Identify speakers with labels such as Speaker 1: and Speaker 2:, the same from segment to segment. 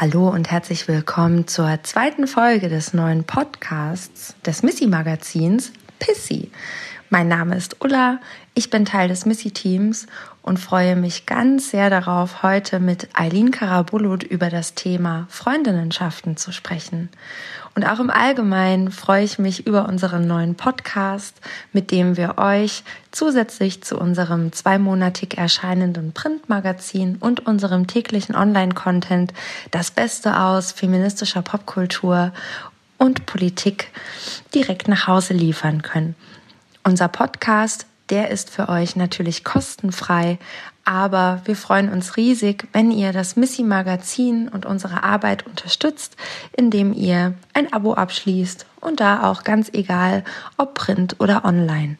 Speaker 1: Hallo und herzlich willkommen zur zweiten Folge des neuen Podcasts des Missy Magazins Pissy. Mein Name ist Ulla, ich bin Teil des Missy-Teams und freue mich ganz sehr darauf, heute mit Eileen Karabulut über das Thema Freundinnenschaften zu sprechen. Und auch im Allgemeinen freue ich mich über unseren neuen Podcast, mit dem wir euch zusätzlich zu unserem zweimonatig erscheinenden Printmagazin und unserem täglichen Online-Content das Beste aus feministischer Popkultur und Politik direkt nach Hause liefern können. Unser Podcast, der ist für euch natürlich kostenfrei, aber wir freuen uns riesig, wenn ihr das Missy Magazin und unsere Arbeit unterstützt, indem ihr ein Abo abschließt und da auch ganz egal, ob print oder online.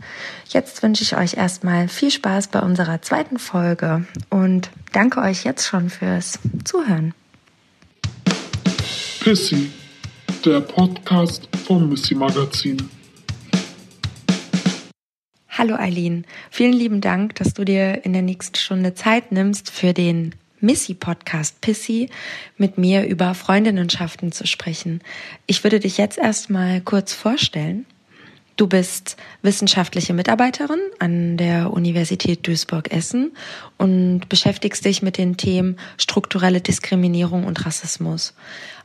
Speaker 1: Jetzt wünsche ich euch erstmal viel Spaß bei unserer zweiten Folge und danke euch jetzt schon fürs Zuhören.
Speaker 2: Pissy, der Podcast vom Missy Magazin.
Speaker 1: Hallo Eileen, vielen lieben Dank, dass du dir in der nächsten Stunde Zeit nimmst für den Missy-Podcast Pissy mit mir über Freundinnenschaften zu sprechen. Ich würde dich jetzt erstmal kurz vorstellen. Du bist wissenschaftliche Mitarbeiterin an der Universität Duisburg-Essen und beschäftigst dich mit den Themen strukturelle Diskriminierung und Rassismus.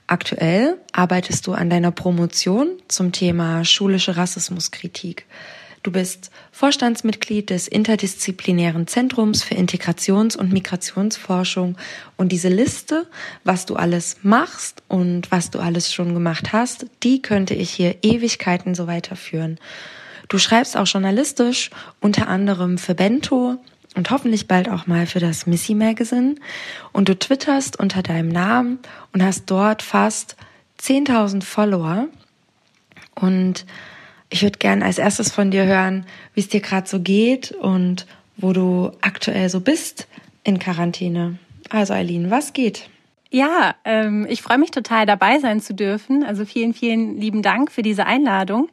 Speaker 1: Aktuell arbeitest du an deiner Promotion zum Thema schulische Rassismuskritik. Du bist Vorstandsmitglied des Interdisziplinären Zentrums für Integrations- und Migrationsforschung. Und diese Liste, was du alles machst und was du alles schon gemacht hast, die könnte ich hier Ewigkeiten so weiterführen. Du schreibst auch journalistisch, unter anderem für Bento und hoffentlich bald auch mal für das Missy Magazine. Und du twitterst unter deinem Namen und hast dort fast 10.000 Follower. Und ich würde gern als erstes von dir hören, wie es dir gerade so geht und wo du aktuell so bist in Quarantäne. Also Eileen, was geht?
Speaker 3: Ja, ähm, ich freue mich total dabei sein zu dürfen. Also vielen, vielen lieben Dank für diese Einladung.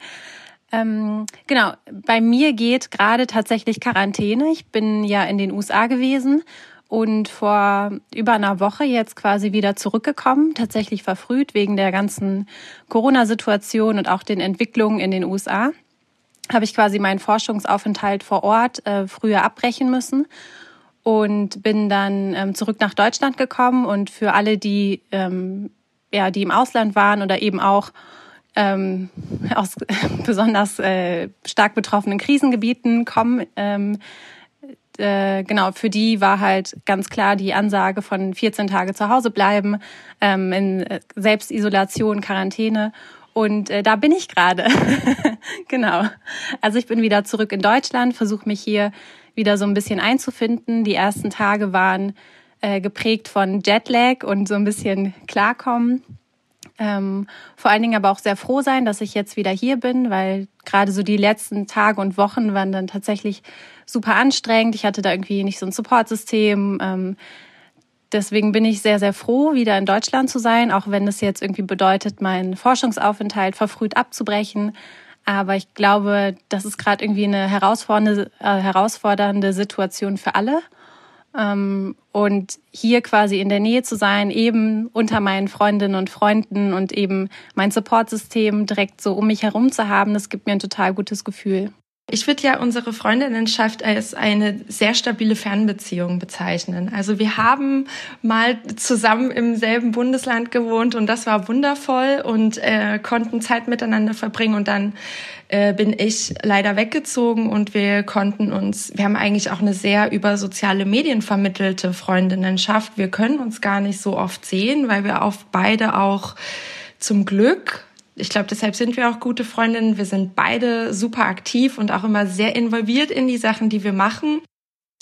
Speaker 3: Ähm, genau, bei mir geht gerade tatsächlich Quarantäne. Ich bin ja in den USA gewesen und vor über einer Woche jetzt quasi wieder zurückgekommen, tatsächlich verfrüht wegen der ganzen Corona-Situation und auch den Entwicklungen in den USA. Habe ich quasi meinen Forschungsaufenthalt vor Ort äh, früher abbrechen müssen und bin dann ähm, zurück nach Deutschland gekommen und für alle, die ähm, ja, die im Ausland waren oder eben auch ähm, aus besonders äh, stark betroffenen Krisengebieten kommen, ähm, äh, genau, für die war halt ganz klar die Ansage von 14 Tage zu Hause bleiben, ähm, in äh, Selbstisolation, Quarantäne. Und äh, da bin ich gerade. genau. Also ich bin wieder zurück in Deutschland, versuche mich hier wieder so ein bisschen einzufinden. Die ersten Tage waren äh, geprägt von Jetlag und so ein bisschen klarkommen. Ähm, vor allen Dingen aber auch sehr froh sein, dass ich jetzt wieder hier bin, weil gerade so die letzten Tage und Wochen waren dann tatsächlich super anstrengend. Ich hatte da irgendwie nicht so ein Supportsystem. Ähm, deswegen bin ich sehr, sehr froh, wieder in Deutschland zu sein, auch wenn es jetzt irgendwie bedeutet, meinen Forschungsaufenthalt verfrüht abzubrechen. Aber ich glaube, das ist gerade irgendwie eine herausfordernde, äh, herausfordernde Situation für alle. Ähm, und hier quasi in der Nähe zu sein, eben unter meinen Freundinnen und Freunden und eben mein Supportsystem direkt so um mich herum zu haben, das gibt mir ein total gutes Gefühl.
Speaker 1: Ich würde ja unsere Freundinnenschaft als eine sehr stabile Fernbeziehung bezeichnen. Also wir haben mal zusammen im selben Bundesland gewohnt und das war wundervoll und äh, konnten Zeit miteinander verbringen und dann äh, bin ich leider weggezogen und wir konnten uns, wir haben eigentlich auch eine sehr über soziale Medien vermittelte Freundinnenschaft. Wir können uns gar nicht so oft sehen, weil wir auf beide auch zum Glück ich glaube, deshalb sind wir auch gute Freundinnen. Wir sind beide super aktiv und auch immer sehr involviert in die Sachen, die wir machen.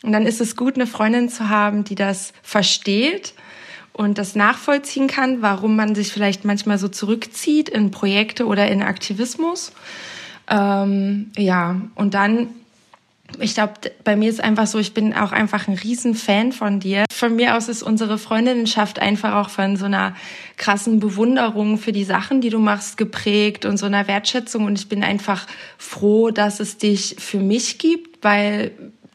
Speaker 1: Und dann ist es gut, eine Freundin zu haben, die das versteht und das nachvollziehen kann, warum man sich vielleicht manchmal so zurückzieht in Projekte oder in Aktivismus. Ähm, ja, und dann ich glaube, bei mir ist einfach so, ich bin auch einfach ein Riesenfan von dir. Von mir aus ist unsere Freundinnenschaft einfach auch von so einer krassen Bewunderung für die Sachen, die du machst, geprägt und so einer Wertschätzung. Und ich bin einfach froh, dass es dich für mich gibt, weil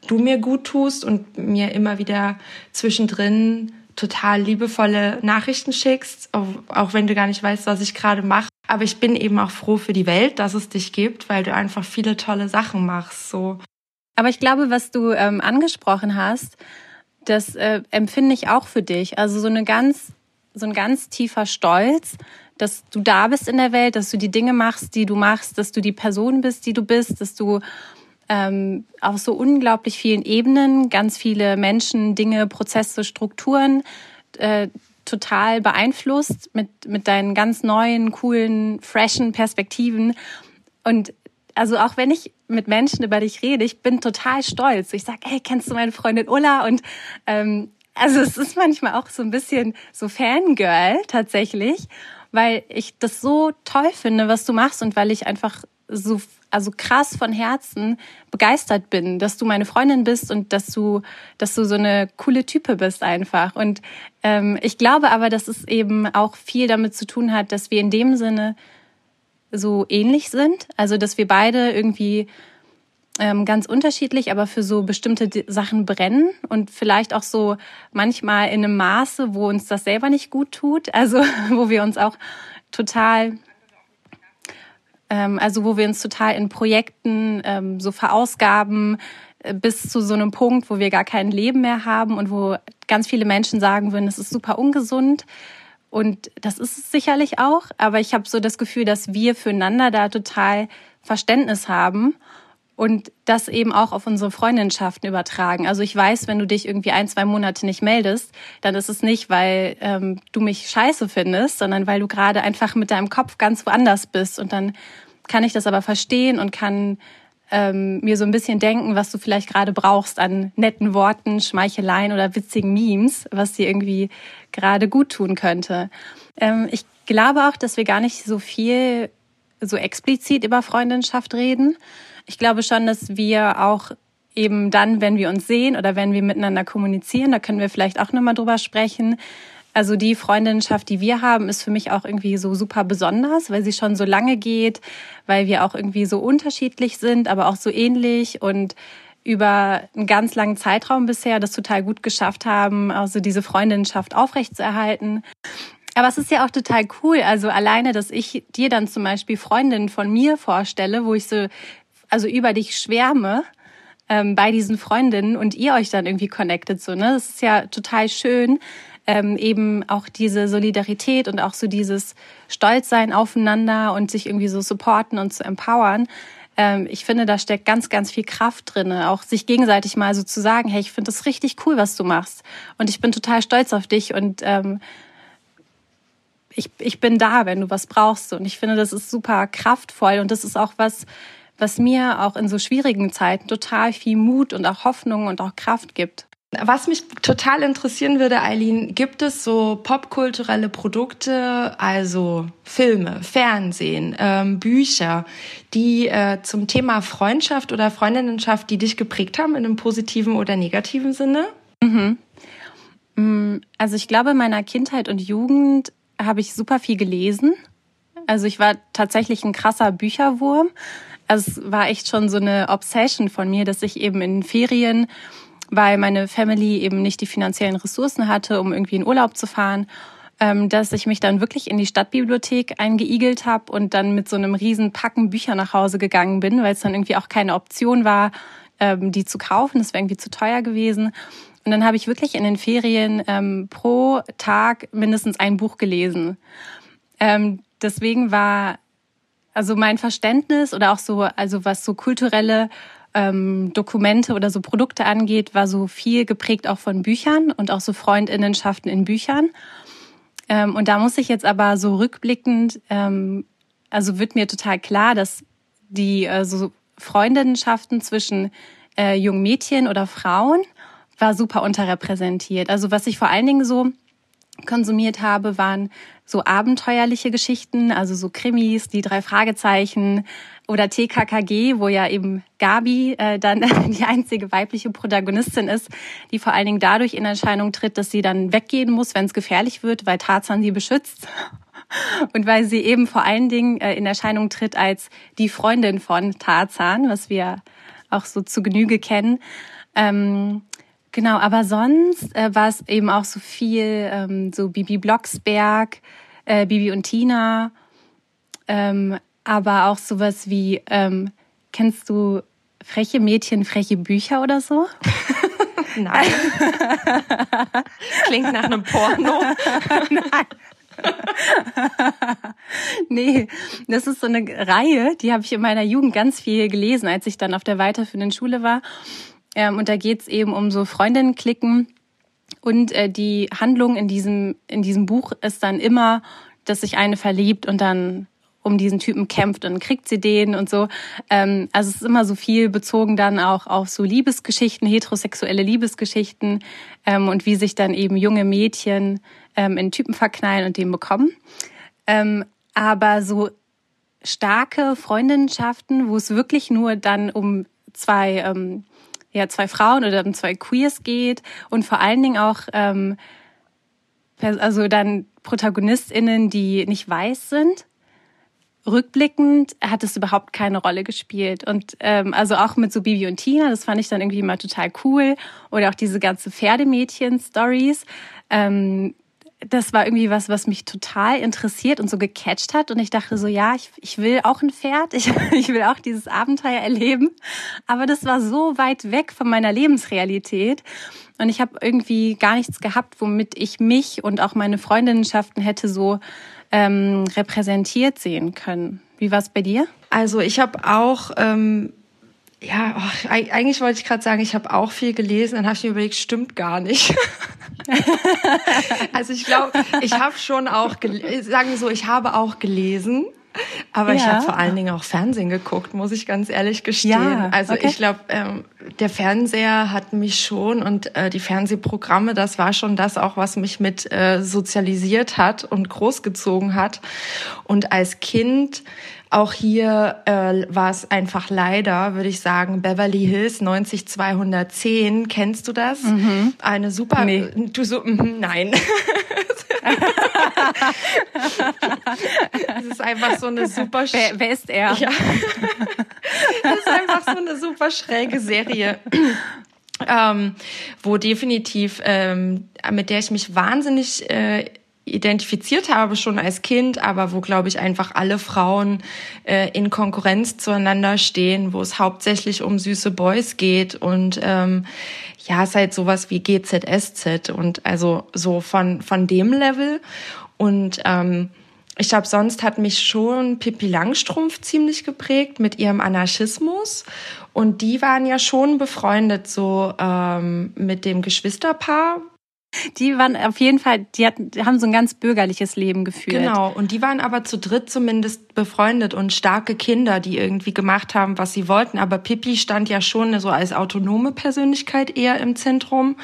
Speaker 1: du mir gut tust und mir immer wieder zwischendrin total liebevolle Nachrichten schickst, auch wenn du gar nicht weißt, was ich gerade mache. Aber ich bin eben auch froh für die Welt, dass es dich gibt, weil du einfach viele tolle Sachen machst. So.
Speaker 3: Aber ich glaube, was du ähm, angesprochen hast, das äh, empfinde ich auch für dich. Also so eine ganz, so ein ganz tiefer Stolz, dass du da bist in der Welt, dass du die Dinge machst, die du machst, dass du die Person bist, die du bist, dass du ähm, auf so unglaublich vielen Ebenen ganz viele Menschen, Dinge, Prozesse, Strukturen äh, total beeinflusst mit, mit deinen ganz neuen, coolen, freshen Perspektiven. Und also auch wenn ich mit Menschen über dich rede, ich bin total stolz. Ich sage, hey, kennst du meine Freundin Ulla? Und ähm, also es ist manchmal auch so ein bisschen so Fangirl tatsächlich, weil ich das so toll finde, was du machst und weil ich einfach so also krass von Herzen begeistert bin, dass du meine Freundin bist und dass du, dass du so eine coole Type bist einfach. Und ähm, ich glaube aber, dass es eben auch viel damit zu tun hat, dass wir in dem Sinne so ähnlich sind. Also dass wir beide irgendwie ähm, ganz unterschiedlich, aber für so bestimmte Sachen brennen und vielleicht auch so manchmal in einem Maße, wo uns das selber nicht gut tut. Also wo wir uns auch total ähm, also wo wir uns total in Projekten ähm, so verausgaben äh, bis zu so einem Punkt, wo wir gar kein Leben mehr haben und wo ganz viele Menschen sagen würden, es ist super ungesund. Und das ist es sicherlich auch, aber ich habe so das Gefühl, dass wir füreinander da total Verständnis haben und das eben auch auf unsere Freundschaften übertragen. Also ich weiß, wenn du dich irgendwie ein, zwei Monate nicht meldest, dann ist es nicht, weil ähm, du mich scheiße findest, sondern weil du gerade einfach mit deinem Kopf ganz woanders bist. Und dann kann ich das aber verstehen und kann ähm, mir so ein bisschen denken, was du vielleicht gerade brauchst an netten Worten, Schmeicheleien oder witzigen Memes, was dir irgendwie gerade gut tun könnte. Ähm, ich glaube auch, dass wir gar nicht so viel so explizit über Freundschaft reden. Ich glaube schon, dass wir auch eben dann, wenn wir uns sehen oder wenn wir miteinander kommunizieren, da können wir vielleicht auch nochmal drüber sprechen. Also die Freundinnenschaft, die wir haben, ist für mich auch irgendwie so super besonders, weil sie schon so lange geht, weil wir auch irgendwie so unterschiedlich sind, aber auch so ähnlich und über einen ganz langen Zeitraum bisher das total gut geschafft haben, also diese Freundinnenschaft aufrechtzuerhalten. Aber es ist ja auch total cool. Also alleine, dass ich dir dann zum Beispiel Freundinnen von mir vorstelle, wo ich so also über dich schwärme ähm, bei diesen Freundinnen und ihr euch dann irgendwie connectet so, ne? Das ist ja total schön. Ähm, eben auch diese Solidarität und auch so dieses Stolzsein aufeinander und sich irgendwie so supporten und zu empowern. Ähm, ich finde, da steckt ganz, ganz viel Kraft drin, auch sich gegenseitig mal so zu sagen, hey, ich finde das richtig cool, was du machst. Und ich bin total stolz auf dich und ähm, ich, ich bin da, wenn du was brauchst. Und ich finde, das ist super kraftvoll und das ist auch was, was mir auch in so schwierigen Zeiten total viel Mut und auch Hoffnung und auch Kraft gibt.
Speaker 1: Was mich total interessieren würde, Eileen, gibt es so popkulturelle Produkte, also Filme, Fernsehen, ähm, Bücher, die äh, zum Thema Freundschaft oder Freundinnenschaft, die dich geprägt haben in einem positiven oder negativen Sinne?
Speaker 3: Mhm. Mm, also ich glaube, in meiner Kindheit und Jugend habe ich super viel gelesen. Also ich war tatsächlich ein krasser Bücherwurm. Also es war echt schon so eine Obsession von mir, dass ich eben in Ferien, weil meine Family eben nicht die finanziellen Ressourcen hatte, um irgendwie in Urlaub zu fahren, ähm, dass ich mich dann wirklich in die Stadtbibliothek eingeigelt habe und dann mit so einem riesen Packen Bücher nach Hause gegangen bin, weil es dann irgendwie auch keine Option war, ähm, die zu kaufen. Das wäre irgendwie zu teuer gewesen. Und dann habe ich wirklich in den Ferien ähm, pro Tag mindestens ein Buch gelesen. Ähm, deswegen war also mein Verständnis oder auch so, also was so kulturelle ähm, Dokumente oder so Produkte angeht, war so viel geprägt auch von Büchern und auch so Freundinnenschaften in Büchern. Ähm, und da muss ich jetzt aber so rückblickend, ähm, also wird mir total klar, dass die äh, so Freundinnenschaften zwischen äh, jungen Mädchen oder Frauen war super unterrepräsentiert. Also was ich vor allen Dingen so konsumiert habe, waren so abenteuerliche Geschichten, also so Krimis, die drei Fragezeichen oder TKKG, wo ja eben Gabi äh, dann die einzige weibliche Protagonistin ist, die vor allen Dingen dadurch in Erscheinung tritt, dass sie dann weggehen muss, wenn es gefährlich wird, weil Tarzan sie beschützt. Und weil sie eben vor allen Dingen äh, in Erscheinung tritt als die Freundin von Tarzan, was wir auch so zu Genüge kennen. Ähm, Genau, aber sonst äh, war es eben auch so viel, ähm, so Bibi Blocksberg, äh, Bibi und Tina, ähm, aber auch sowas wie, ähm, kennst du freche Mädchen, freche Bücher oder so?
Speaker 1: Nein. Klingt nach einem Porno. Nein.
Speaker 3: nee, das ist so eine Reihe, die habe ich in meiner Jugend ganz viel gelesen, als ich dann auf der weiterführenden Schule war. Ähm, und da geht's eben um so Freundinnenklicken. Und äh, die Handlung in diesem, in diesem Buch ist dann immer, dass sich eine verliebt und dann um diesen Typen kämpft und kriegt sie den und so. Ähm, also es ist immer so viel bezogen dann auch auf so Liebesgeschichten, heterosexuelle Liebesgeschichten ähm, und wie sich dann eben junge Mädchen ähm, in Typen verknallen und den bekommen. Ähm, aber so starke Freundschaften, wo es wirklich nur dann um zwei ähm, ja zwei Frauen oder um zwei Queers geht und vor allen Dingen auch ähm, also dann ProtagonistInnen, die nicht weiß sind. Rückblickend hat es überhaupt keine Rolle gespielt. Und ähm, also auch mit so Bibi und Tina, das fand ich dann irgendwie immer total cool. Oder auch diese ganze Pferdemädchen-Stories. Ähm, das war irgendwie was, was mich total interessiert und so gecatcht hat. Und ich dachte so, ja, ich, ich will auch ein Pferd, ich, ich will auch dieses Abenteuer erleben. Aber das war so weit weg von meiner Lebensrealität. Und ich habe irgendwie gar nichts gehabt, womit ich mich und auch meine Freundinnenschaften hätte so ähm, repräsentiert sehen können. Wie war es bei dir?
Speaker 1: Also ich habe auch ähm, ja, oh, eigentlich wollte ich gerade sagen, ich habe auch viel gelesen, dann habe ich mir überlegt, stimmt gar nicht. also ich glaube, ich habe schon auch, sagen wir so, ich habe auch gelesen. Aber ja. ich habe vor allen Dingen auch Fernsehen geguckt, muss ich ganz ehrlich gestehen. Ja, also okay. ich glaube, ähm, der Fernseher hat mich schon und äh, die Fernsehprogramme, das war schon das auch, was mich mit äh, sozialisiert hat und großgezogen hat. Und als Kind auch hier äh, war es einfach leider, würde ich sagen, Beverly Hills 90210. Kennst du das? Mhm. Eine super. Nee. Du so, mm, nein. Es ist einfach so eine super.
Speaker 3: Wer, wer ist er? Ja.
Speaker 1: Das ist einfach so eine super schräge Serie. Ähm, wo definitiv, ähm, mit der ich mich wahnsinnig äh, identifiziert habe schon als Kind, aber wo, glaube ich, einfach alle Frauen äh, in Konkurrenz zueinander stehen, wo es hauptsächlich um süße Boys geht und ähm, ja, es ist halt sowas wie GZSZ und also so von, von dem Level. Und ähm, ich glaube, sonst hat mich schon Pippi Langstrumpf ziemlich geprägt mit ihrem Anarchismus. Und die waren ja schon befreundet so ähm, mit dem Geschwisterpaar,
Speaker 3: die waren auf jeden Fall, die, hatten, die haben so ein ganz bürgerliches Leben geführt.
Speaker 1: Genau, und die waren aber zu dritt zumindest befreundet und starke Kinder, die irgendwie gemacht haben, was sie wollten. Aber Pippi stand ja schon so als autonome Persönlichkeit eher im Zentrum.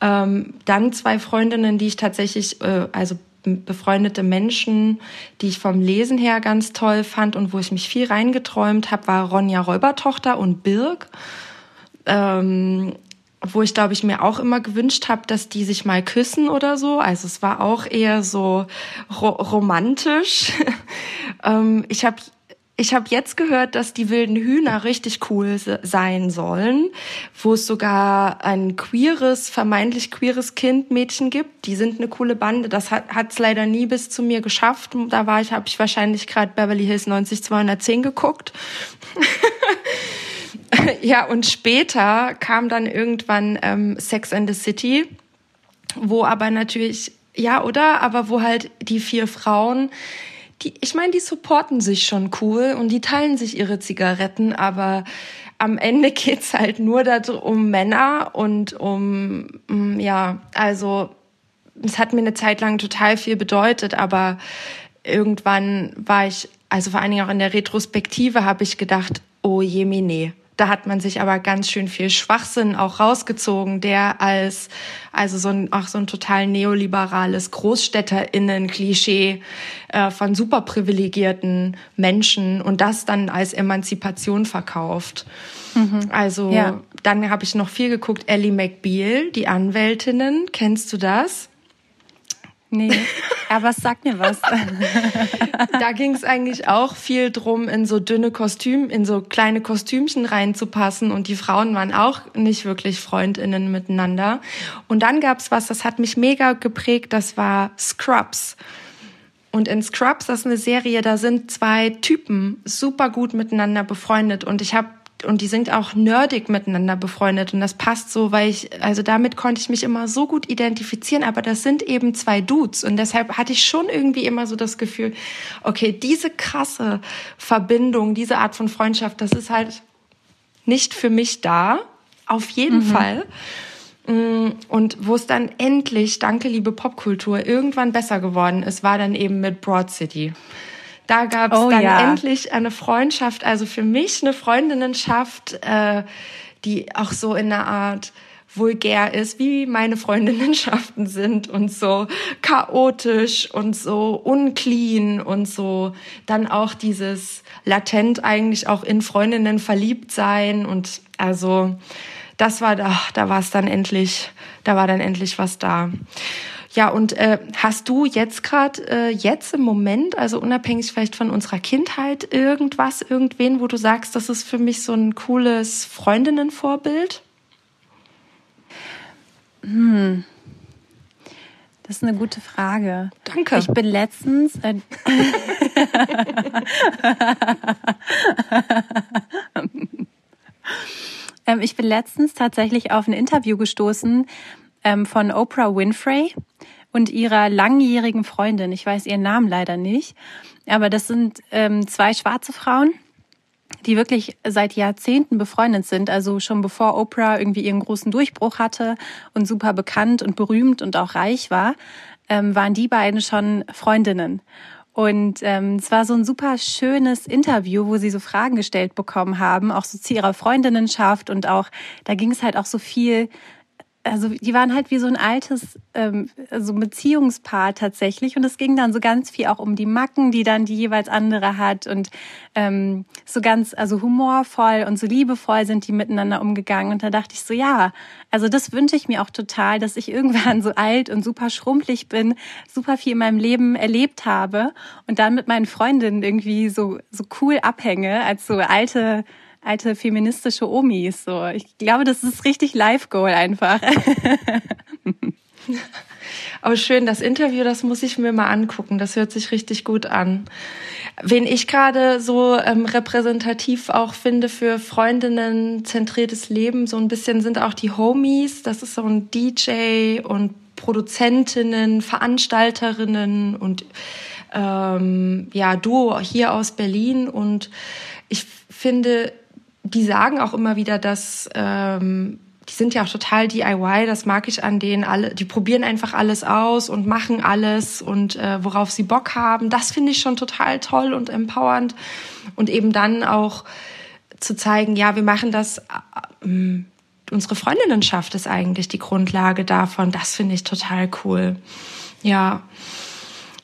Speaker 1: Ähm, dann zwei Freundinnen, die ich tatsächlich, äh, also befreundete Menschen, die ich vom Lesen her ganz toll fand und wo ich mich viel reingeträumt habe, war Ronja Räubertochter und Birg. Ähm, wo ich glaube ich mir auch immer gewünscht habe, dass die sich mal küssen oder so. Also es war auch eher so ro romantisch. ähm, ich habe ich habe jetzt gehört, dass die wilden Hühner richtig cool sein sollen, wo es sogar ein queeres, vermeintlich queeres Kind Mädchen gibt. Die sind eine coole Bande. Das hat es leider nie bis zu mir geschafft. Da war ich, habe ich wahrscheinlich gerade Beverly Hills 90210 geguckt. ja, und später kam dann irgendwann ähm, Sex and the City, wo aber natürlich, ja, oder? Aber wo halt die vier Frauen, die, ich meine, die supporten sich schon cool und die teilen sich ihre Zigaretten, aber am Ende geht's halt nur um Männer und um, mm, ja, also es hat mir eine Zeit lang total viel bedeutet, aber irgendwann war ich, also vor allen Dingen auch in der Retrospektive habe ich gedacht, oh je, nee, da hat man sich aber ganz schön viel Schwachsinn auch rausgezogen, der als also so ein auch so ein total neoliberales Großstädterinnen-Klischee äh, von superprivilegierten Menschen und das dann als Emanzipation verkauft. Mhm. Also ja. dann habe ich noch viel geguckt. Ellie McBeal, die Anwältinnen, kennst du das?
Speaker 3: Nee. Aber es sagt mir was.
Speaker 1: da ging es eigentlich auch viel drum, in so dünne Kostüme, in so kleine Kostümchen reinzupassen. Und die Frauen waren auch nicht wirklich Freundinnen miteinander. Und dann gab's was, das hat mich mega geprägt, das war Scrubs. Und in Scrubs, das ist eine Serie, da sind zwei Typen super gut miteinander befreundet. Und ich habe und die sind auch nerdig miteinander befreundet und das passt so, weil ich, also damit konnte ich mich immer so gut identifizieren, aber das sind eben zwei Dudes und deshalb hatte ich schon irgendwie immer so das Gefühl, okay, diese krasse Verbindung, diese Art von Freundschaft, das ist halt nicht für mich da, auf jeden mhm. Fall. Mm, und wo es dann endlich, danke liebe Popkultur, irgendwann besser geworden ist, war dann eben mit Broad City. Da gab es oh, dann ja. endlich eine Freundschaft, also für mich eine Freundinnenschaft, äh, die auch so in einer Art vulgär ist, wie meine Freundinnenschaften sind und so chaotisch und so unclean und so dann auch dieses latent eigentlich auch in Freundinnen verliebt sein und also das war da, da war es dann endlich, da war dann endlich was da. Ja, und äh, hast du jetzt gerade, äh, jetzt im Moment, also unabhängig vielleicht von unserer Kindheit, irgendwas, irgendwen, wo du sagst, das ist für mich so ein cooles Freundinnenvorbild?
Speaker 3: Hm. Das ist eine gute Frage.
Speaker 1: Danke.
Speaker 3: Ich bin letztens. Äh, ähm, ich bin letztens tatsächlich auf ein Interview gestoßen ähm, von Oprah Winfrey und ihrer langjährigen Freundin. Ich weiß ihren Namen leider nicht, aber das sind ähm, zwei schwarze Frauen, die wirklich seit Jahrzehnten befreundet sind. Also schon bevor Oprah irgendwie ihren großen Durchbruch hatte und super bekannt und berühmt und auch reich war, ähm, waren die beiden schon Freundinnen. Und ähm, es war so ein super schönes Interview, wo sie so Fragen gestellt bekommen haben, auch so zu ihrer Freundinnenschaft und auch, da ging es halt auch so viel also die waren halt wie so ein altes ähm, so Beziehungspaar tatsächlich. Und es ging dann so ganz viel auch um die Macken, die dann die jeweils andere hat. Und ähm, so ganz also humorvoll und so liebevoll sind die miteinander umgegangen. Und da dachte ich so ja, also das wünsche ich mir auch total, dass ich irgendwann so alt und super schrumpelig bin, super viel in meinem Leben erlebt habe und dann mit meinen Freundinnen irgendwie so so cool abhänge als so alte alte feministische Omis. So, ich glaube, das ist richtig Live-Goal einfach.
Speaker 1: Aber schön, das Interview, das muss ich mir mal angucken. Das hört sich richtig gut an. Wen ich gerade so ähm, repräsentativ auch finde für Freundinnen zentriertes Leben, so ein bisschen sind auch die Homies. Das ist so ein DJ und Produzentinnen, Veranstalterinnen und ähm, ja, Duo hier aus Berlin. Und ich finde, die sagen auch immer wieder, dass ähm, die sind ja auch total DIY, das mag ich an denen alle, die probieren einfach alles aus und machen alles und äh, worauf sie Bock haben. Das finde ich schon total toll und empowernd. Und eben dann auch zu zeigen, ja, wir machen das, äh, unsere Freundinnenschaft ist eigentlich die Grundlage davon. Das finde ich total cool. Ja.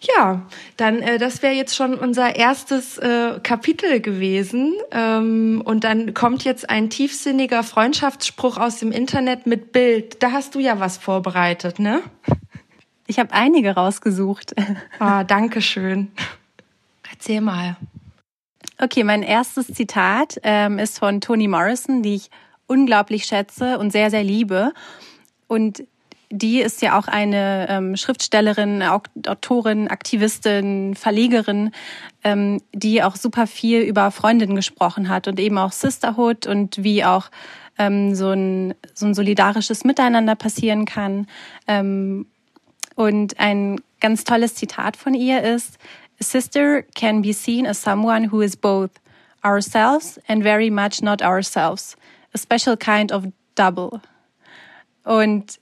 Speaker 1: Ja, dann äh, das wäre jetzt schon unser erstes äh, Kapitel gewesen. Ähm, und dann kommt jetzt ein tiefsinniger Freundschaftsspruch aus dem Internet mit Bild. Da hast du ja was vorbereitet, ne?
Speaker 3: Ich habe einige rausgesucht.
Speaker 1: Ah, danke schön. Erzähl mal.
Speaker 3: Okay, mein erstes Zitat ähm, ist von Toni Morrison, die ich unglaublich schätze und sehr, sehr liebe. Und die ist ja auch eine ähm, Schriftstellerin, Autorin, Aktivistin, Verlegerin, ähm, die auch super viel über Freundinnen gesprochen hat und eben auch Sisterhood und wie auch ähm, so, ein, so ein solidarisches Miteinander passieren kann. Ähm, und ein ganz tolles Zitat von ihr ist, A sister can be seen as someone who is both ourselves and very much not ourselves. A special kind of double. Und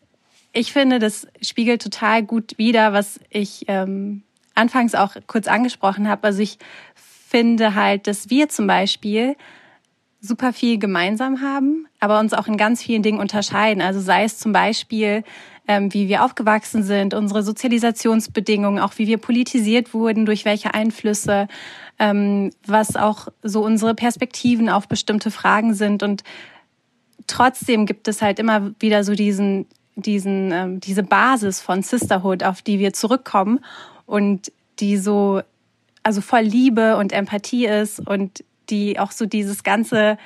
Speaker 3: ich finde, das spiegelt total gut wider, was ich ähm, anfangs auch kurz angesprochen habe. Also ich finde halt, dass wir zum Beispiel super viel gemeinsam haben, aber uns auch in ganz vielen Dingen unterscheiden. Also sei es zum Beispiel, ähm, wie wir aufgewachsen sind, unsere Sozialisationsbedingungen, auch wie wir politisiert wurden, durch welche Einflüsse, ähm, was auch so unsere Perspektiven auf bestimmte Fragen sind. Und trotzdem gibt es halt immer wieder so diesen diesen, ähm, diese Basis von Sisterhood, auf die wir zurückkommen. und die so, also voll Liebe und Empathie ist und die auch so dieses ganze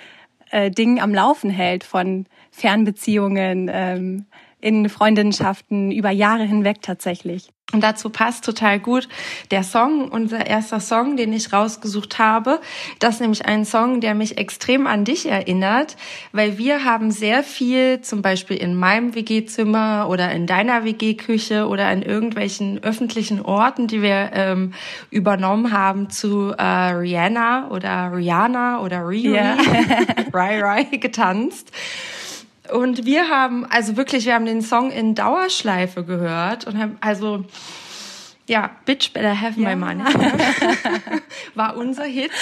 Speaker 3: äh, Ding am Laufen hält von Fernbeziehungen, ähm, in Freundschaften über Jahre hinweg tatsächlich.
Speaker 1: Und dazu passt total gut der Song, unser erster Song, den ich rausgesucht habe. Das ist nämlich ein Song, der mich extrem an dich erinnert, weil wir haben sehr viel, zum Beispiel in meinem WG-Zimmer oder in deiner WG-Küche oder in irgendwelchen öffentlichen Orten, die wir ähm, übernommen haben, zu äh, Rihanna oder Rihanna oder Riri, yeah. Rai Rai getanzt. Und wir haben, also wirklich, wir haben den Song in Dauerschleife gehört und haben, also, ja, Bitch Better Have ja. My Money war unser Hit.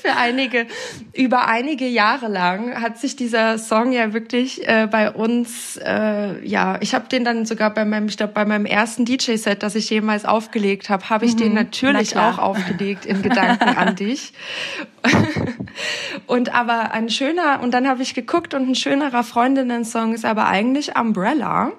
Speaker 1: Für einige, über einige Jahre lang hat sich dieser Song ja wirklich äh, bei uns, äh, ja, ich habe den dann sogar bei meinem, ich glaube, bei meinem ersten DJ-Set, das ich jemals aufgelegt habe, habe ich mhm, den natürlich auch aufgelegt in Gedanken an dich. und aber ein schöner, und dann habe ich geguckt und ein schönerer Freundinnen-Song ist aber eigentlich Umbrella.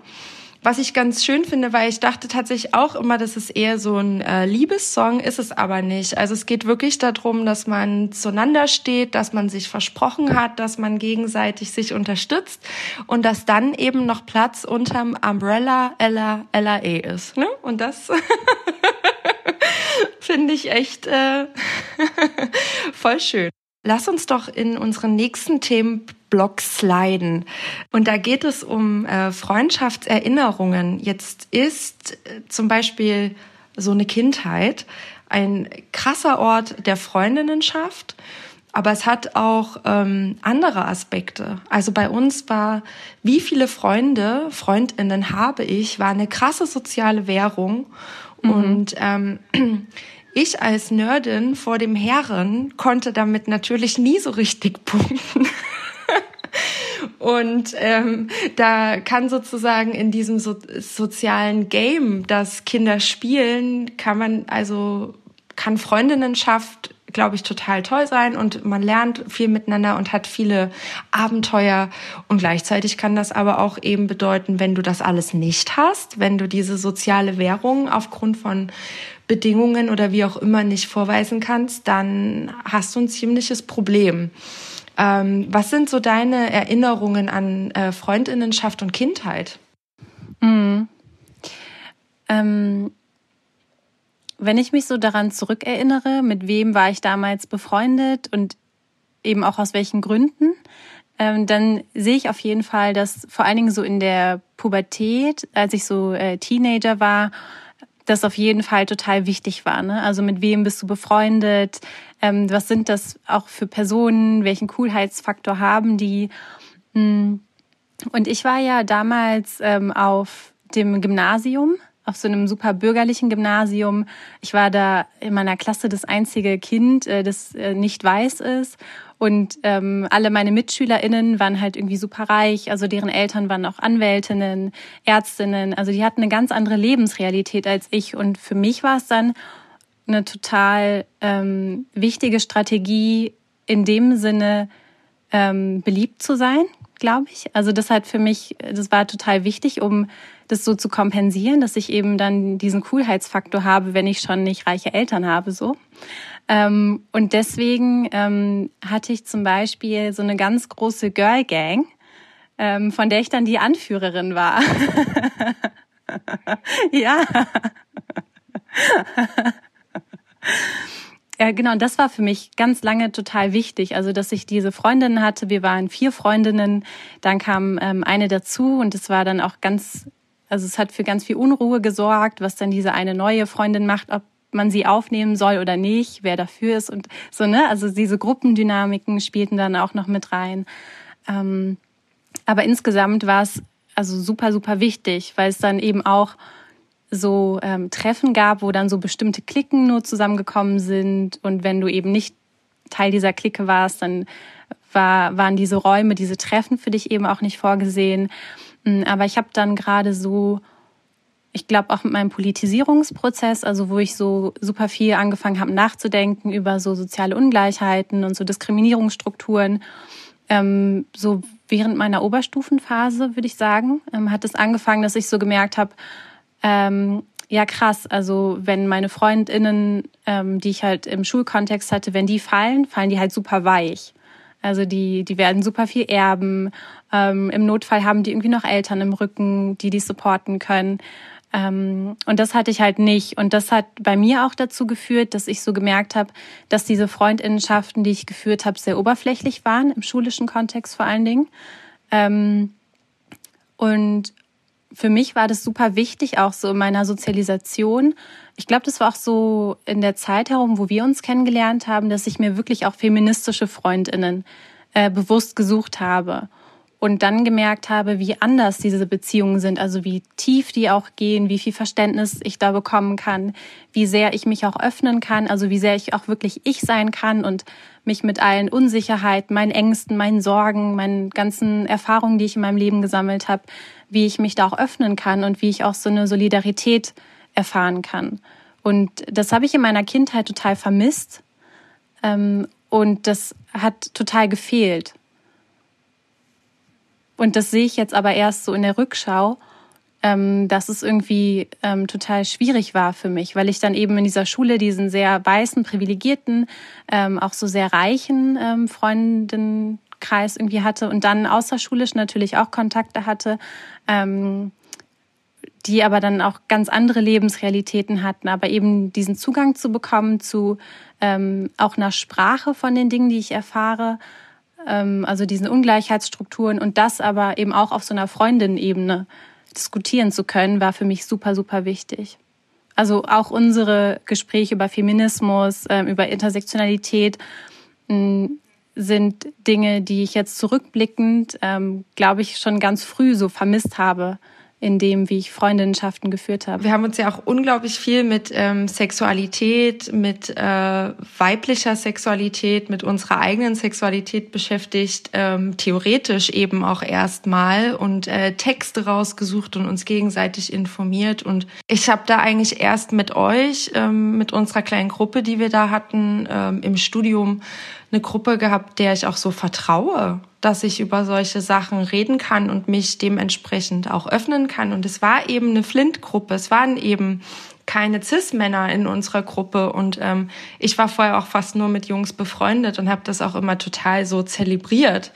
Speaker 1: Was ich ganz schön finde, weil ich dachte tatsächlich auch immer, dass es eher so ein äh, Liebessong ist es aber nicht. Also es geht wirklich darum, dass man zueinander steht, dass man sich versprochen hat, dass man gegenseitig sich unterstützt und dass dann eben noch Platz unterm Umbrella Ella LAE ist. Ne? Und das finde ich echt äh, voll schön. Lass uns doch in unseren nächsten Themenblock sliden. Und da geht es um äh, Freundschaftserinnerungen. Jetzt ist äh, zum Beispiel so eine Kindheit ein krasser Ort der Freundinnenschaft. Aber es hat auch ähm, andere Aspekte. Also bei uns war, wie viele Freunde, Freundinnen habe ich, war eine krasse soziale Währung. Mhm. Und ähm, ich als Nerdin vor dem Herren konnte damit natürlich nie so richtig punkten. Und ähm, da kann sozusagen in diesem so sozialen Game, das Kinder spielen, kann man also kann Freundinnenschaft, glaube ich, total toll sein und man lernt viel miteinander und hat viele Abenteuer und gleichzeitig kann das aber auch eben bedeuten, wenn du das alles nicht hast, wenn du diese soziale Währung aufgrund von Bedingungen oder wie auch immer nicht vorweisen kannst, dann hast du ein ziemliches Problem. Ähm, was sind so deine Erinnerungen an äh, Freundinnenschaft und Kindheit?
Speaker 3: Mhm. Ähm, wenn ich mich so daran zurückerinnere, mit wem war ich damals befreundet und eben auch aus welchen Gründen, ähm, dann sehe ich auf jeden Fall, dass vor allen Dingen so in der Pubertät, als ich so äh, Teenager war, das auf jeden Fall total wichtig war. Ne? Also mit wem bist du befreundet? Ähm, was sind das auch für Personen? Welchen Coolheitsfaktor haben die? Hm. Und ich war ja damals ähm, auf dem Gymnasium, auf so einem super bürgerlichen Gymnasium. Ich war da in meiner Klasse das einzige Kind, äh, das äh, nicht weiß ist. Und ähm, alle meine MitschülerInnen waren halt irgendwie super reich, also deren Eltern waren auch Anwältinnen, Ärztinnen, also die hatten eine ganz andere Lebensrealität als ich. Und für mich war es dann eine total ähm, wichtige Strategie, in dem Sinne ähm, beliebt zu sein, glaube ich. Also das hat für mich, das war total wichtig, um das so zu kompensieren, dass ich eben dann diesen Coolheitsfaktor habe, wenn ich schon nicht reiche Eltern habe, so. Ähm, und deswegen ähm, hatte ich zum Beispiel so eine ganz große Girl Gang, ähm, von der ich dann die Anführerin war. ja. Ja, genau, und das war für mich ganz lange total wichtig. Also, dass ich diese Freundinnen hatte. Wir waren vier Freundinnen, dann kam ähm, eine dazu und es war dann auch ganz, also es hat für ganz viel Unruhe gesorgt, was dann diese eine neue Freundin macht, ob man sie aufnehmen soll oder nicht, wer dafür ist und so, ne? Also diese Gruppendynamiken spielten dann auch noch mit rein. Ähm, aber insgesamt war es also super, super wichtig, weil es dann eben auch so ähm, Treffen gab, wo dann so bestimmte Klicken nur zusammengekommen sind. Und wenn du eben nicht Teil dieser Clique warst, dann war, waren diese Räume, diese Treffen für dich eben auch nicht vorgesehen. Aber ich habe dann gerade so ich glaube auch mit meinem Politisierungsprozess, also wo ich so super viel angefangen habe nachzudenken über so soziale Ungleichheiten und so Diskriminierungsstrukturen, ähm, so während meiner Oberstufenphase würde ich sagen, ähm, hat es angefangen, dass ich so gemerkt habe, ähm, ja krass. Also wenn meine Freundinnen, ähm, die ich halt im Schulkontext hatte, wenn die fallen, fallen die halt super weich. Also die, die werden super viel erben. Ähm, Im Notfall haben die irgendwie noch Eltern im Rücken, die die supporten können. Ähm, und das hatte ich halt nicht. Und das hat bei mir auch dazu geführt, dass ich so gemerkt habe, dass diese Freundinnenschaften, die ich geführt habe, sehr oberflächlich waren, im schulischen Kontext vor allen Dingen. Ähm, und für mich war das super wichtig, auch so in meiner Sozialisation. Ich glaube, das war auch so in der Zeit herum, wo wir uns kennengelernt haben, dass ich mir wirklich auch feministische Freundinnen äh, bewusst gesucht habe und dann gemerkt habe, wie anders diese Beziehungen sind, also wie tief die auch gehen, wie viel Verständnis ich da bekommen kann, wie sehr ich mich auch öffnen kann, also wie sehr ich auch wirklich ich sein kann und mich mit allen Unsicherheiten, meinen Ängsten, meinen Sorgen, meinen ganzen Erfahrungen, die ich in meinem Leben gesammelt habe, wie ich mich da auch öffnen kann und wie ich auch so eine Solidarität erfahren kann. Und das habe ich in meiner Kindheit total vermisst. Ähm, und das hat total gefehlt. Und das sehe ich jetzt aber erst so in der Rückschau, ähm, dass es irgendwie ähm, total schwierig war für mich, weil ich dann eben in dieser Schule diesen sehr weißen, privilegierten, ähm, auch so sehr reichen ähm, Freundenkreis irgendwie hatte und dann außerschulisch natürlich auch Kontakte hatte, ähm, die aber dann auch ganz andere Lebensrealitäten hatten, aber eben diesen Zugang zu bekommen zu ähm, auch einer Sprache von den Dingen, die ich erfahre ähm, also diesen Ungleichheitsstrukturen und das aber eben auch auf so einer Freundinnenebene diskutieren zu können, war für mich super, super wichtig. Also auch unsere Gespräche über Feminismus, ähm, über Intersektionalität sind Dinge, die ich jetzt zurückblickend, ähm, glaube ich, schon ganz früh so vermisst habe in dem, wie ich Freundinnenschaften geführt habe.
Speaker 1: Wir haben uns ja auch unglaublich viel mit ähm, Sexualität, mit äh, weiblicher Sexualität, mit unserer eigenen Sexualität beschäftigt, ähm, theoretisch eben auch erstmal und äh, Texte rausgesucht und uns gegenseitig informiert. Und ich habe da eigentlich erst mit euch, ähm, mit unserer kleinen Gruppe, die wir da hatten, ähm, im Studium, eine Gruppe gehabt, der ich auch so vertraue dass ich über solche Sachen reden kann und mich dementsprechend auch öffnen kann. Und es war eben eine Flint-Gruppe. Es waren eben keine Cis-Männer in unserer Gruppe. Und ähm, ich war vorher auch fast nur mit Jungs befreundet und habe das auch immer total so zelebriert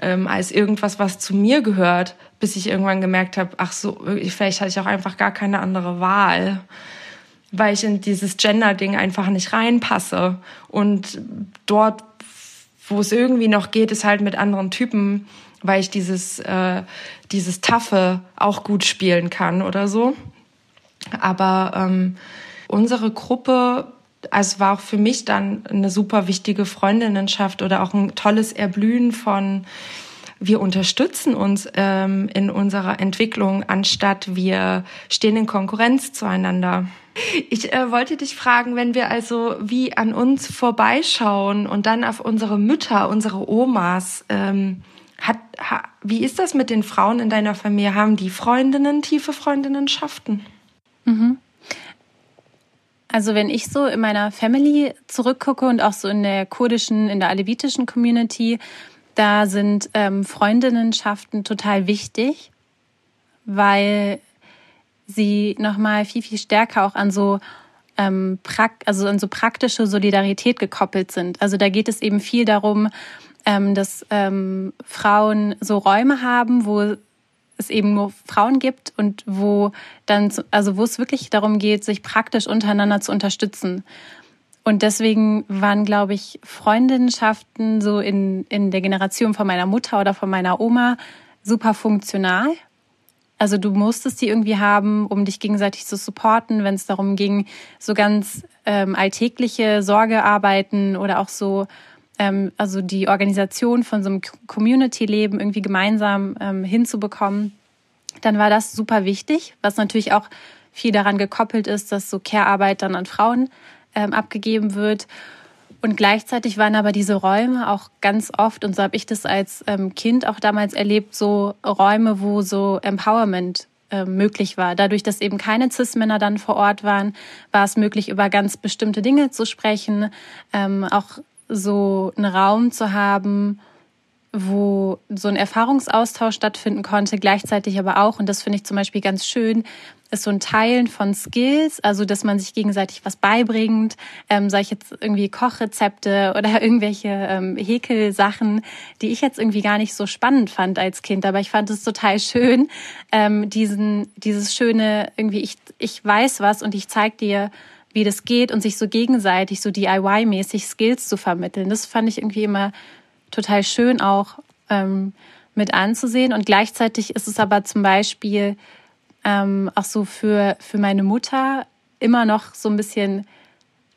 Speaker 1: ähm, als irgendwas, was zu mir gehört, bis ich irgendwann gemerkt habe, ach so, vielleicht hatte ich auch einfach gar keine andere Wahl weil ich in dieses Gender-Ding einfach nicht reinpasse. Und dort wo es irgendwie noch geht, ist halt mit anderen Typen, weil ich dieses, äh, dieses Taffe auch gut spielen kann oder so. Aber ähm, unsere Gruppe, also war auch für mich dann eine super wichtige Freundinnenschaft oder auch ein tolles Erblühen von wir unterstützen uns ähm, in unserer Entwicklung, anstatt wir stehen in Konkurrenz zueinander. Ich äh, wollte dich fragen, wenn wir also wie an uns vorbeischauen und dann auf unsere Mütter, unsere Omas, ähm, hat, ha, wie ist das mit den Frauen in deiner Familie? Haben die Freundinnen tiefe Freundinnenschaften?
Speaker 3: Mhm. Also wenn ich so in meiner Family zurückgucke und auch so in der kurdischen, in der alevitischen Community, da sind ähm, Freundinnenschaften total wichtig, weil sie nochmal viel, viel stärker auch an so ähm, also an so praktische Solidarität gekoppelt sind. Also da geht es eben viel darum, ähm, dass ähm, Frauen so Räume haben, wo es eben nur Frauen gibt und wo dann, also wo es wirklich darum geht, sich praktisch untereinander zu unterstützen. Und deswegen waren, glaube ich, Freundinnenschaften so in, in der Generation von meiner Mutter oder von meiner Oma super funktional also du musstest die irgendwie haben, um dich gegenseitig zu supporten, wenn es darum ging, so ganz ähm, alltägliche Sorgearbeiten oder auch so, ähm, also die Organisation von so einem Community-Leben irgendwie gemeinsam ähm, hinzubekommen. Dann war das super wichtig, was natürlich auch viel daran gekoppelt ist, dass so Care-Arbeit dann an Frauen ähm, abgegeben wird. Und gleichzeitig waren aber diese Räume auch ganz oft, und so habe ich das als ähm, Kind auch damals erlebt, so Räume, wo so Empowerment äh, möglich war. Dadurch, dass eben keine Cis-Männer dann vor Ort waren, war es möglich, über ganz bestimmte Dinge zu sprechen, ähm, auch so einen Raum zu haben, wo so ein Erfahrungsaustausch stattfinden konnte, gleichzeitig aber auch, und das finde ich zum Beispiel ganz schön, ist so ein Teilen von Skills, also dass man sich gegenseitig was beibringt, ähm, sei ich jetzt irgendwie Kochrezepte oder irgendwelche ähm, Häkelsachen, die ich jetzt irgendwie gar nicht so spannend fand als Kind, aber ich fand es total schön, ähm, diesen, dieses schöne irgendwie, ich, ich weiß was und ich zeig dir, wie das geht und sich so gegenseitig so DIY-mäßig Skills zu vermitteln. Das fand ich irgendwie immer total schön auch ähm, mit anzusehen. Und gleichzeitig ist es aber zum Beispiel ähm, auch so für, für meine Mutter immer noch so ein bisschen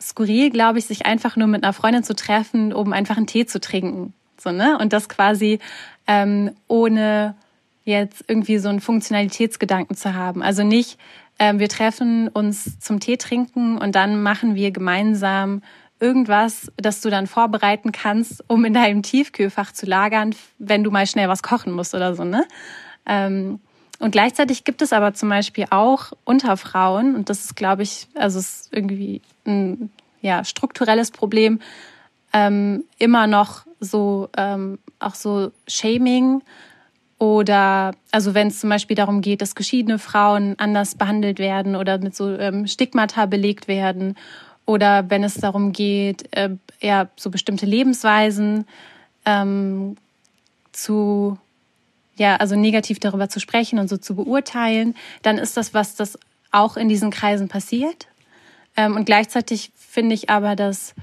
Speaker 3: skurril, glaube ich, sich einfach nur mit einer Freundin zu treffen, um einfach einen Tee zu trinken. So, ne? Und das quasi ähm, ohne jetzt irgendwie so einen Funktionalitätsgedanken zu haben. Also nicht, ähm, wir treffen uns zum Tee trinken und dann machen wir gemeinsam irgendwas, das du dann vorbereiten kannst, um in deinem Tiefkühlfach zu lagern, wenn du mal schnell was kochen musst oder so, ne? Ähm, und gleichzeitig gibt es aber zum Beispiel auch unter Frauen, und das ist, glaube ich, also ist irgendwie ein ja, strukturelles Problem, ähm, immer noch so ähm, auch so Shaming oder also wenn es zum Beispiel darum geht, dass geschiedene Frauen anders behandelt werden oder mit so ähm, Stigmata belegt werden oder wenn es darum geht, äh, ja so bestimmte Lebensweisen ähm, zu ja, also negativ darüber zu sprechen und so zu beurteilen, dann ist das was, das auch in diesen Kreisen passiert. Ähm, und gleichzeitig finde ich aber, dass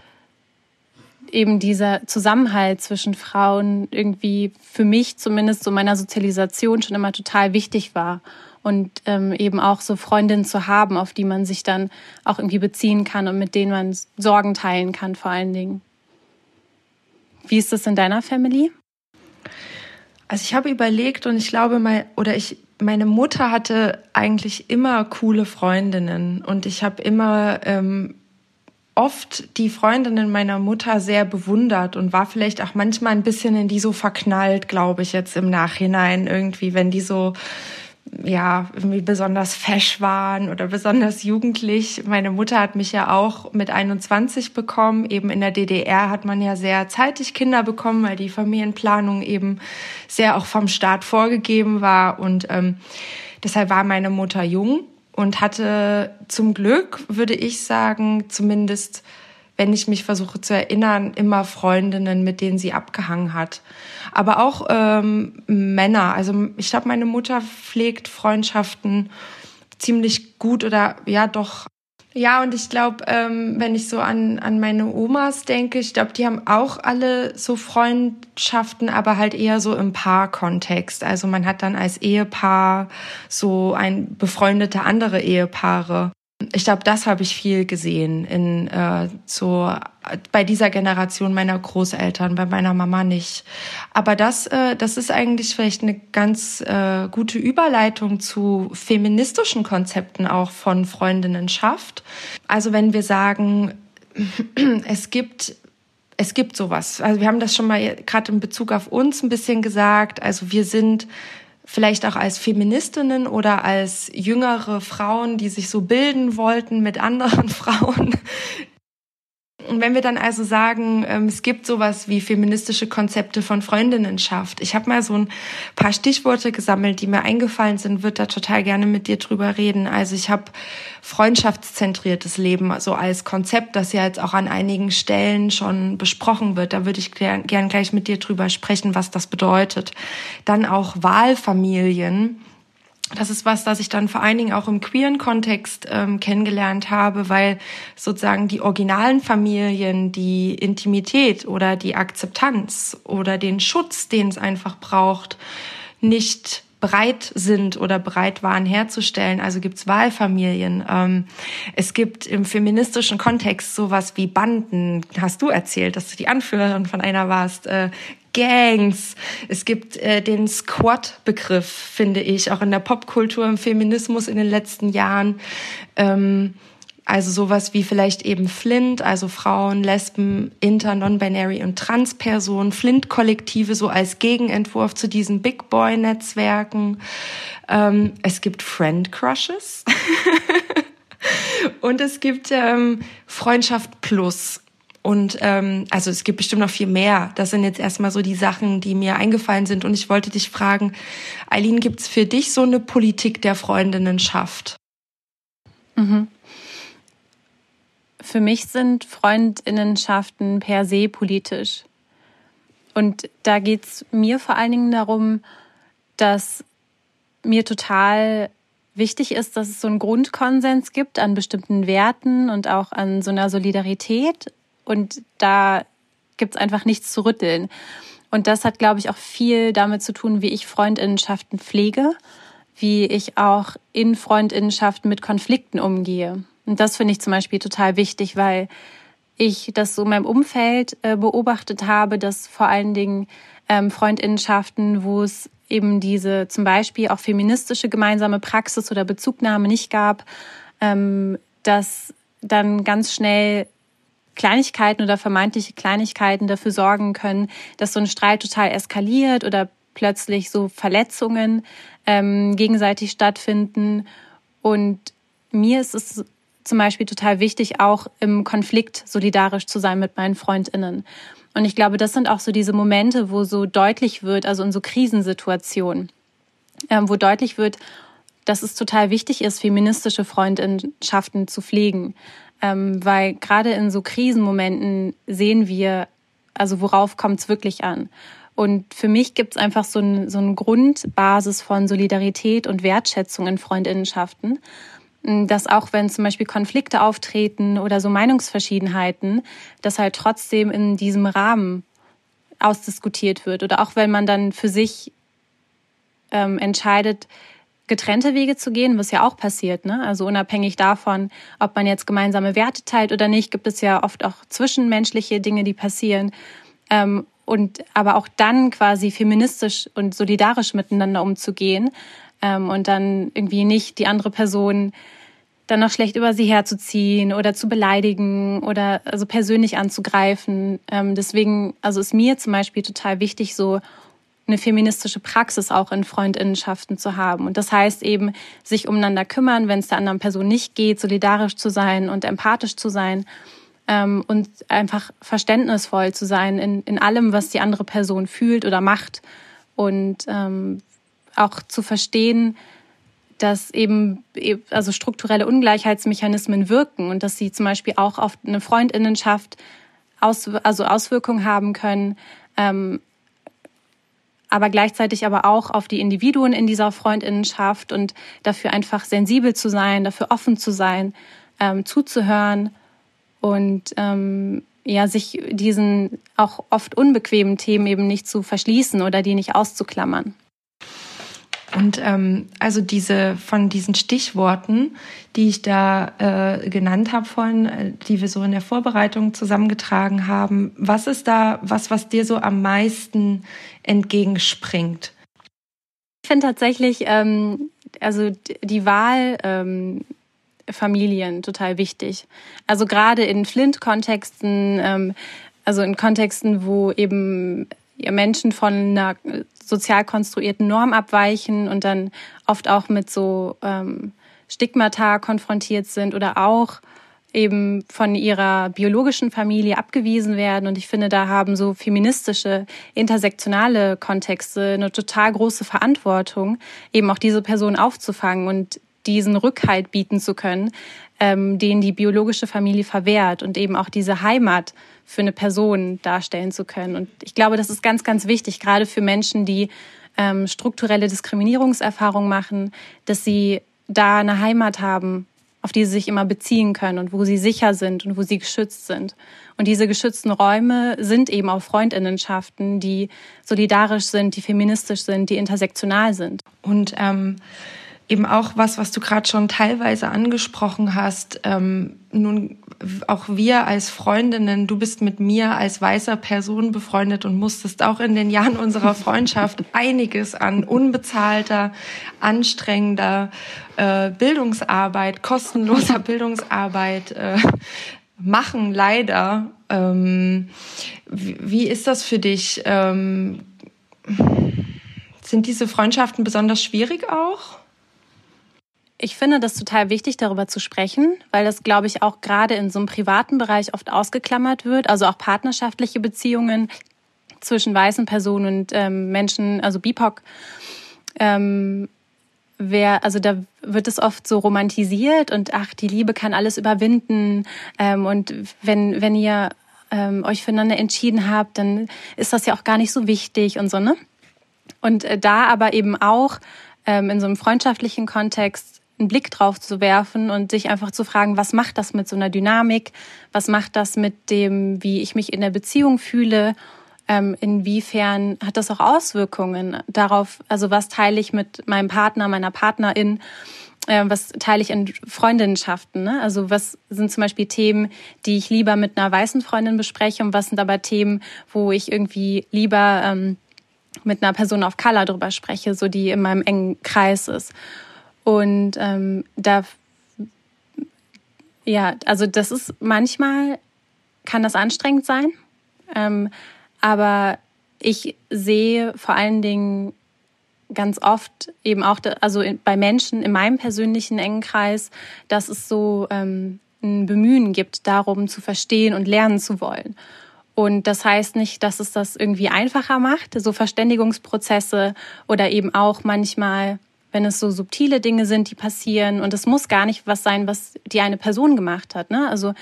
Speaker 3: eben dieser Zusammenhalt zwischen Frauen irgendwie für mich zumindest so meiner Sozialisation schon immer total wichtig war. Und ähm, eben auch so Freundinnen zu haben, auf die man sich dann auch irgendwie beziehen kann und mit denen man Sorgen teilen kann, vor allen Dingen. Wie ist das in deiner Family?
Speaker 1: Also ich habe überlegt und ich glaube mal oder ich meine Mutter hatte eigentlich immer coole Freundinnen und ich habe immer ähm, oft die Freundinnen meiner Mutter sehr bewundert und war vielleicht auch manchmal ein bisschen in die so verknallt, glaube ich jetzt im Nachhinein irgendwie, wenn die so ja, irgendwie besonders fesch waren oder besonders jugendlich. Meine Mutter hat mich ja auch mit 21 bekommen. Eben in der DDR hat man ja sehr zeitig Kinder bekommen, weil die Familienplanung eben sehr auch vom Staat vorgegeben war. Und ähm, deshalb war meine Mutter jung und hatte zum Glück, würde ich sagen, zumindest wenn ich mich versuche zu erinnern, immer Freundinnen, mit denen sie abgehangen hat. Aber auch ähm, Männer. Also ich glaube, meine Mutter pflegt Freundschaften ziemlich gut oder ja doch. Ja, und ich glaube, ähm, wenn ich so an, an meine Omas denke, ich glaube, die haben auch alle so Freundschaften, aber halt eher so im Paarkontext. Also man hat dann als Ehepaar so ein befreundete andere Ehepaare. Ich glaube, das habe ich viel gesehen in äh, so bei dieser Generation meiner Großeltern, bei meiner Mama nicht. Aber das, äh, das ist eigentlich vielleicht eine ganz äh, gute Überleitung zu feministischen Konzepten auch von Freundinnenschaft. Also wenn wir sagen, es gibt es gibt sowas. Also wir haben das schon mal gerade in Bezug auf uns ein bisschen gesagt. Also wir sind vielleicht auch als Feministinnen oder als jüngere Frauen, die sich so bilden wollten mit anderen Frauen, wenn wir dann also sagen, ähm, es gibt sowas wie feministische Konzepte von Freundinnenschaft. Ich habe mal so ein paar Stichworte gesammelt, die mir eingefallen sind, würde da total gerne mit dir drüber reden. Also ich habe freundschaftszentriertes Leben, so als Konzept, das ja jetzt auch an einigen Stellen schon besprochen wird. Da würde ich gern, gern gleich mit dir drüber sprechen, was das bedeutet. Dann auch Wahlfamilien das ist was, das ich dann vor allen Dingen auch im queeren Kontext ähm, kennengelernt habe, weil sozusagen die originalen Familien die Intimität oder die Akzeptanz oder den Schutz, den es einfach braucht, nicht bereit sind oder bereit waren herzustellen. Also gibt's Wahlfamilien. Ähm, es gibt im feministischen Kontext sowas wie Banden. Hast du erzählt, dass du die Anführerin von einer warst? Äh, Gangs. Es gibt äh, den Squad-Begriff, finde ich, auch in der Popkultur, im Feminismus in den letzten Jahren. Ähm, also sowas wie vielleicht eben Flint, also Frauen, Lesben, Inter, Non-Binary und Trans-Personen, Flint-Kollektive so als Gegenentwurf zu diesen Big Boy-Netzwerken. Ähm, es gibt Friend-Crushes. und es gibt ähm, Freundschaft Plus. Und ähm, also es gibt bestimmt noch viel mehr. Das sind jetzt erstmal so die Sachen, die mir eingefallen sind. Und ich wollte dich fragen, Eileen, gibt's für dich so eine Politik der Freundinnenschaft?
Speaker 3: Mhm. Für mich sind Freundinnenschaften per se politisch. Und da geht's mir vor allen Dingen darum, dass mir total wichtig ist, dass es so einen Grundkonsens gibt an bestimmten Werten und auch an so einer Solidarität. Und da gibt's einfach nichts zu rütteln. Und das hat, glaube ich, auch viel damit zu tun, wie ich Freundinnenschaften pflege, wie ich auch in Freundinnenschaften mit Konflikten umgehe. Und das finde ich zum Beispiel total wichtig, weil ich das so in meinem Umfeld äh, beobachtet habe, dass vor allen Dingen ähm, Freundinnenschaften, wo es eben diese zum Beispiel auch feministische gemeinsame Praxis oder Bezugnahme nicht gab, ähm, dass dann ganz schnell Kleinigkeiten oder vermeintliche Kleinigkeiten dafür sorgen können, dass so ein Streit total eskaliert oder plötzlich so Verletzungen ähm, gegenseitig stattfinden. Und mir ist es zum Beispiel total wichtig, auch im Konflikt solidarisch zu sein mit meinen FreundInnen. Und ich glaube, das sind auch so diese Momente, wo so deutlich wird, also in so Krisensituationen, ähm, wo deutlich wird, dass es total wichtig ist, feministische Freundschaften zu pflegen. Ähm, weil gerade in so Krisenmomenten sehen wir, also worauf kommt es wirklich an. Und für mich gibt es einfach so, ein, so eine Grundbasis von Solidarität und Wertschätzung in Freundinnenschaften dass auch wenn zum Beispiel Konflikte auftreten oder so Meinungsverschiedenheiten, dass halt trotzdem in diesem Rahmen ausdiskutiert wird. Oder auch wenn man dann für sich ähm, entscheidet, getrennte Wege zu gehen, was ja auch passiert. Ne? Also unabhängig davon, ob man jetzt gemeinsame Werte teilt oder nicht, gibt es ja oft auch zwischenmenschliche Dinge, die passieren. Ähm, und aber auch dann quasi feministisch und solidarisch miteinander umzugehen ähm, und dann irgendwie nicht die andere Person dann noch schlecht über sie herzuziehen oder zu beleidigen oder also persönlich anzugreifen. Ähm, deswegen, also ist mir zum Beispiel total wichtig, so eine feministische Praxis auch in Freundinnenschaften zu haben. Und das heißt eben, sich umeinander kümmern, wenn es der anderen Person nicht geht, solidarisch zu sein und empathisch zu sein ähm, und einfach verständnisvoll zu sein in, in allem, was die andere Person fühlt oder macht. Und ähm, auch zu verstehen, dass eben also strukturelle Ungleichheitsmechanismen wirken und dass sie zum Beispiel auch auf eine Freundinnenschaft aus, also Auswirkungen haben können, ähm, aber gleichzeitig aber auch auf die Individuen in dieser Freundinnenschaft und dafür einfach sensibel zu sein, dafür offen zu sein, ähm, zuzuhören und ähm, ja sich diesen auch oft unbequemen Themen eben nicht zu verschließen oder die nicht auszuklammern.
Speaker 1: Und ähm, also diese von diesen Stichworten, die ich da äh, genannt habe vorhin, äh, die wir so in der Vorbereitung zusammengetragen haben, was ist da was, was dir so am meisten entgegenspringt?
Speaker 3: Ich finde tatsächlich, ähm, also die Wahl ähm, Familien total wichtig. Also gerade in Flint-Kontexten, ähm, also in Kontexten, wo eben Menschen von einer sozial konstruierten Norm abweichen und dann oft auch mit so ähm, Stigmata konfrontiert sind oder auch eben von ihrer biologischen Familie abgewiesen werden. Und ich finde, da haben so feministische, intersektionale Kontexte eine total große Verantwortung, eben auch diese Person aufzufangen und diesen Rückhalt bieten zu können, ähm, den die biologische Familie verwehrt und eben auch diese Heimat für eine Person darstellen zu können. Und ich glaube, das ist ganz, ganz wichtig, gerade für Menschen, die ähm, strukturelle Diskriminierungserfahrungen machen, dass sie da eine Heimat haben, auf die sie sich immer beziehen können und wo sie sicher sind und wo sie geschützt sind. Und diese geschützten Räume sind eben auch Freundinnenschaften, die solidarisch sind, die feministisch sind, die intersektional sind.
Speaker 1: Und ähm eben auch was, was du gerade schon teilweise angesprochen hast. Ähm, nun, auch wir als Freundinnen, du bist mit mir als weißer Person befreundet und musstest auch in den Jahren unserer Freundschaft einiges an unbezahlter, anstrengender äh, Bildungsarbeit, kostenloser Bildungsarbeit äh, machen, leider. Ähm, wie, wie ist das für dich? Ähm, sind diese Freundschaften besonders schwierig auch?
Speaker 3: Ich finde das total wichtig, darüber zu sprechen, weil das, glaube ich, auch gerade in so einem privaten Bereich oft ausgeklammert wird. Also auch partnerschaftliche Beziehungen zwischen weißen Personen und ähm, Menschen, also BIPOC. Ähm, wer, also da wird es oft so romantisiert und ach, die Liebe kann alles überwinden. Ähm, und wenn, wenn ihr ähm, euch füreinander entschieden habt, dann ist das ja auch gar nicht so wichtig und so, ne? Und äh, da aber eben auch ähm, in so einem freundschaftlichen Kontext einen Blick drauf zu werfen und sich einfach zu fragen, was macht das mit so einer Dynamik? Was macht das mit dem, wie ich mich in der Beziehung fühle? Ähm, inwiefern hat das auch Auswirkungen darauf, also was teile ich mit meinem Partner, meiner Partnerin? äh, was teile ich in Freundinnenschaften? Ne? Also was sind zum Beispiel Themen, die ich lieber mit einer weißen Freundin bespreche und was sind aber Themen, wo ich irgendwie lieber ähm, mit einer Person of Color drüber spreche, so die in meinem engen Kreis ist. Und ähm, da, ja, also das ist manchmal kann das anstrengend sein, ähm, aber ich sehe vor allen Dingen ganz oft eben auch, also bei Menschen in meinem persönlichen engen Kreis, dass es so ähm, ein Bemühen gibt, darum zu verstehen und lernen zu wollen. Und das heißt nicht, dass es das irgendwie einfacher macht, so Verständigungsprozesse oder eben auch manchmal, wenn es so subtile Dinge sind, die passieren. Und es muss gar nicht was sein, was die eine Person gemacht hat. Ne? Also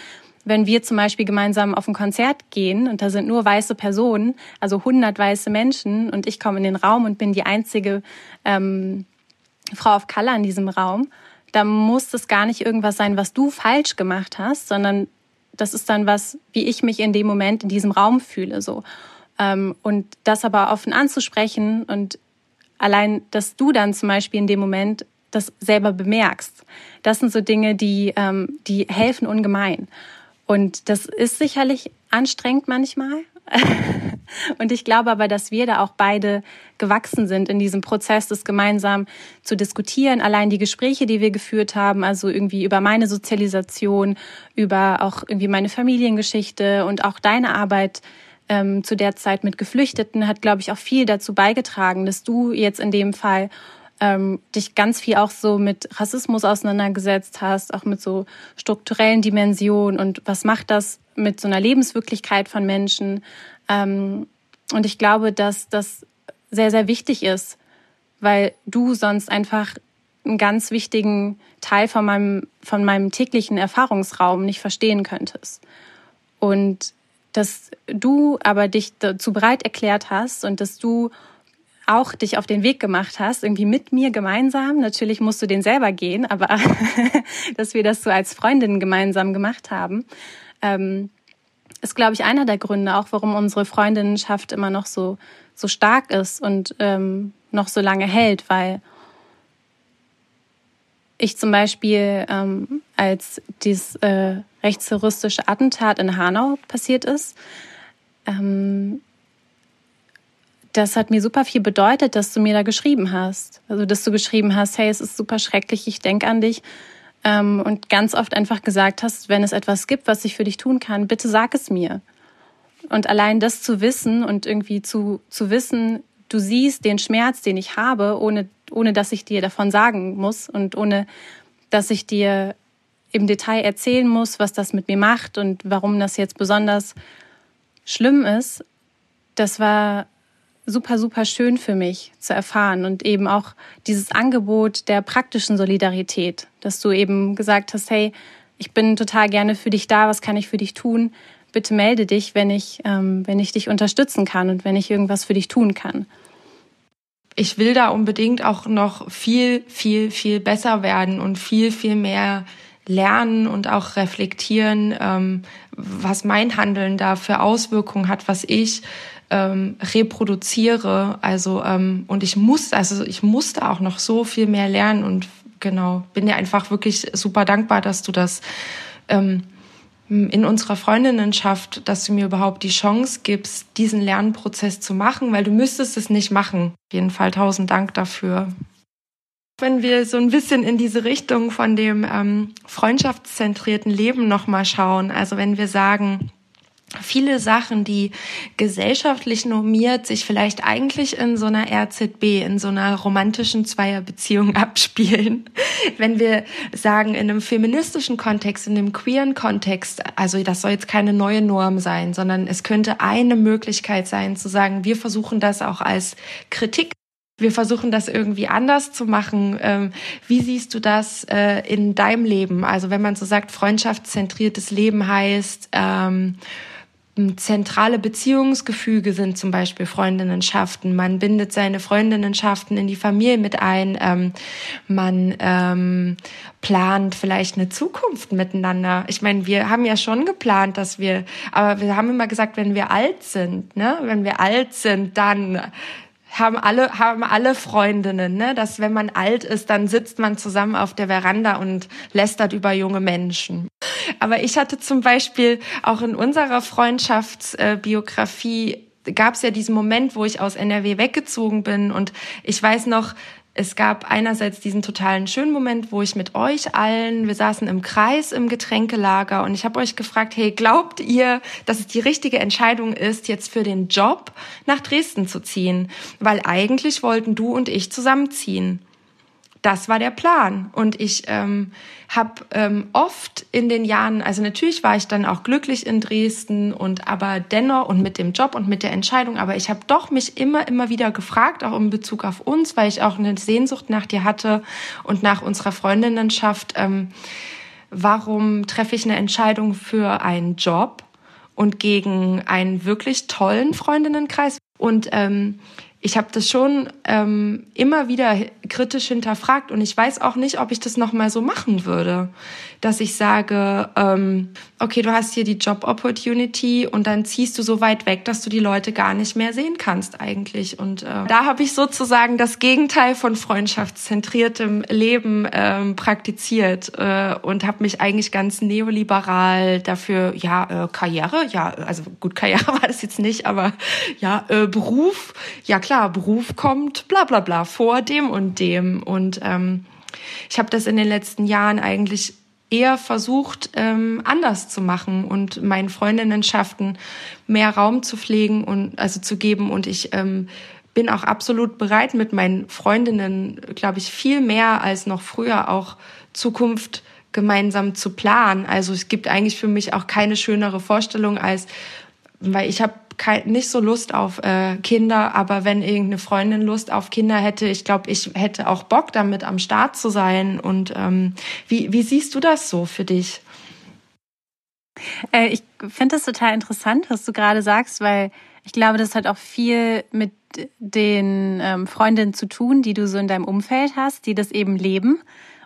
Speaker 3: wenn wir zum Beispiel gemeinsam auf ein Konzert gehen und da sind nur weiße Personen, also 100 weiße Menschen und ich komme in den Raum und bin die einzige ähm, Frau of Color in diesem Raum, da muss das gar nicht irgendwas sein, was du falsch gemacht hast, sondern das ist dann was, wie ich mich in dem Moment in diesem Raum fühle, so. Ähm, und das aber offen anzusprechen und allein, dass du dann zum Beispiel in dem Moment das selber bemerkst, das sind so Dinge, die, ähm, die helfen ungemein. Und das ist sicherlich anstrengend manchmal. und ich glaube aber, dass wir da auch beide gewachsen sind in diesem Prozess, das gemeinsam zu diskutieren. Allein die Gespräche, die wir geführt haben, also irgendwie über meine Sozialisation, über auch irgendwie meine Familiengeschichte und auch deine Arbeit ähm, zu der Zeit mit Geflüchteten, hat, glaube ich, auch viel dazu beigetragen, dass du jetzt in dem Fall ähm, dich ganz viel auch so mit Rassismus auseinandergesetzt hast, auch mit so strukturellen Dimensionen und was macht das mit so einer Lebenswirklichkeit von Menschen. Ähm, und ich glaube, dass das sehr, sehr wichtig ist, weil du sonst einfach einen ganz wichtigen Teil von meinem, von meinem täglichen Erfahrungsraum nicht verstehen könntest. Und dass du aber dich dazu bereit erklärt hast und dass du auch dich auf den Weg gemacht hast, irgendwie mit mir gemeinsam. Natürlich musst du den selber gehen, aber dass wir das so als Freundinnen gemeinsam gemacht haben, ähm, ist, glaube ich, einer der Gründe auch, warum unsere Freundinnenschaft immer noch so, so stark ist und ähm, noch so lange hält, weil ich zum Beispiel, ähm, als dieses äh, rechtsterroristische Attentat in Hanau passiert ist, ähm, das hat mir super viel bedeutet, dass du mir da geschrieben hast. Also, dass du geschrieben hast, hey, es ist super schrecklich, ich denke an dich. Ähm, und ganz oft einfach gesagt hast, wenn es etwas gibt, was ich für dich tun kann, bitte sag es mir. Und allein das zu wissen und irgendwie zu, zu wissen, du siehst den Schmerz, den ich habe, ohne, ohne dass ich dir davon sagen muss und ohne dass ich dir im Detail erzählen muss, was das mit mir macht und warum das jetzt besonders schlimm ist, das war super, super schön für mich zu erfahren und eben auch dieses Angebot der praktischen Solidarität, dass du eben gesagt hast, hey, ich bin total gerne für dich da, was kann ich für dich tun? Bitte melde dich, wenn ich, ähm, wenn ich dich unterstützen kann und wenn ich irgendwas für dich tun kann.
Speaker 1: Ich will da unbedingt auch noch viel, viel, viel besser werden und viel, viel mehr lernen und auch reflektieren, ähm, was mein Handeln da für Auswirkungen hat, was ich ähm, reproduziere. Also ähm, und ich muss, also ich musste auch noch so viel mehr lernen und genau bin dir einfach wirklich super dankbar, dass du das ähm, in unserer Freundinnenschaft, dass du mir überhaupt die Chance gibst, diesen Lernprozess zu machen, weil du müsstest es nicht machen. Auf jeden Fall tausend Dank dafür. Wenn wir so ein bisschen in diese Richtung von dem ähm, freundschaftszentrierten Leben nochmal schauen, also wenn wir sagen, viele Sachen, die gesellschaftlich normiert sich vielleicht eigentlich in so einer RZB, in so einer romantischen Zweierbeziehung abspielen. Wenn wir sagen, in einem feministischen Kontext, in einem queeren Kontext, also das soll jetzt keine neue Norm sein, sondern es könnte eine Möglichkeit sein zu sagen, wir versuchen das auch als Kritik wir versuchen das irgendwie anders zu machen. Ähm, wie siehst du das äh, in deinem Leben? Also wenn man so sagt, freundschaftszentriertes Leben heißt, ähm, zentrale Beziehungsgefüge sind zum Beispiel Freundinnenschaften. Man bindet seine Freundinnenschaften in die Familie mit ein. Ähm, man plant vielleicht eine Zukunft miteinander. Ich meine, wir haben ja schon geplant, dass wir, aber wir haben immer gesagt, wenn wir alt sind, ne, wenn wir alt sind, dann haben alle, haben alle Freundinnen, ne? dass wenn man alt ist, dann sitzt man zusammen auf der Veranda und lästert über junge Menschen. Aber ich hatte zum Beispiel auch in unserer Freundschaftsbiografie gab es ja diesen Moment, wo ich aus NRW weggezogen bin und ich weiß noch, es gab einerseits diesen totalen schönen Moment, wo ich mit euch allen, wir saßen im Kreis im Getränkelager und ich habe euch gefragt, hey, glaubt ihr, dass es die richtige Entscheidung ist, jetzt für den Job nach Dresden zu ziehen? Weil eigentlich wollten du und ich zusammenziehen das war der Plan. Und ich ähm, habe ähm, oft in den Jahren, also natürlich war ich dann auch glücklich in Dresden und aber dennoch und mit dem Job und mit der Entscheidung, aber ich habe doch mich immer, immer wieder gefragt, auch in Bezug auf uns, weil ich auch eine Sehnsucht nach dir hatte und nach unserer Freundinnenschaft. Ähm, warum treffe ich eine Entscheidung für einen Job und gegen einen wirklich tollen Freundinnenkreis? Und ähm, ich habe das schon ähm, immer wieder kritisch hinterfragt und ich weiß auch nicht, ob ich das noch mal so machen würde, dass ich sage, ähm, okay, du hast hier die Job Opportunity und dann ziehst du so weit weg, dass du die Leute gar nicht mehr sehen kannst eigentlich. Und äh, da habe ich sozusagen das Gegenteil von freundschaftszentriertem Leben ähm, praktiziert äh, und habe mich eigentlich ganz neoliberal dafür, ja, äh, Karriere, ja, also gut, Karriere war das jetzt nicht, aber ja, äh, Beruf, ja klar Beruf kommt, bla bla bla, vor dem und dem. Und ähm, ich habe das in den letzten Jahren eigentlich eher versucht, ähm, anders zu machen und meinen Freundinnenschaften mehr Raum zu pflegen und also zu geben. Und ich ähm, bin auch absolut bereit, mit meinen Freundinnen, glaube ich, viel mehr als noch früher auch Zukunft gemeinsam zu planen. Also es gibt eigentlich für mich auch keine schönere Vorstellung als, weil ich habe nicht so Lust auf äh, Kinder, aber wenn irgendeine Freundin Lust auf Kinder hätte, ich glaube, ich hätte auch Bock damit am Start zu sein. Und ähm, wie, wie siehst du das so für dich?
Speaker 3: Äh, ich finde das total interessant, was du gerade sagst, weil ich glaube, das hat auch viel mit den ähm, Freundinnen zu tun, die du so in deinem Umfeld hast, die das eben leben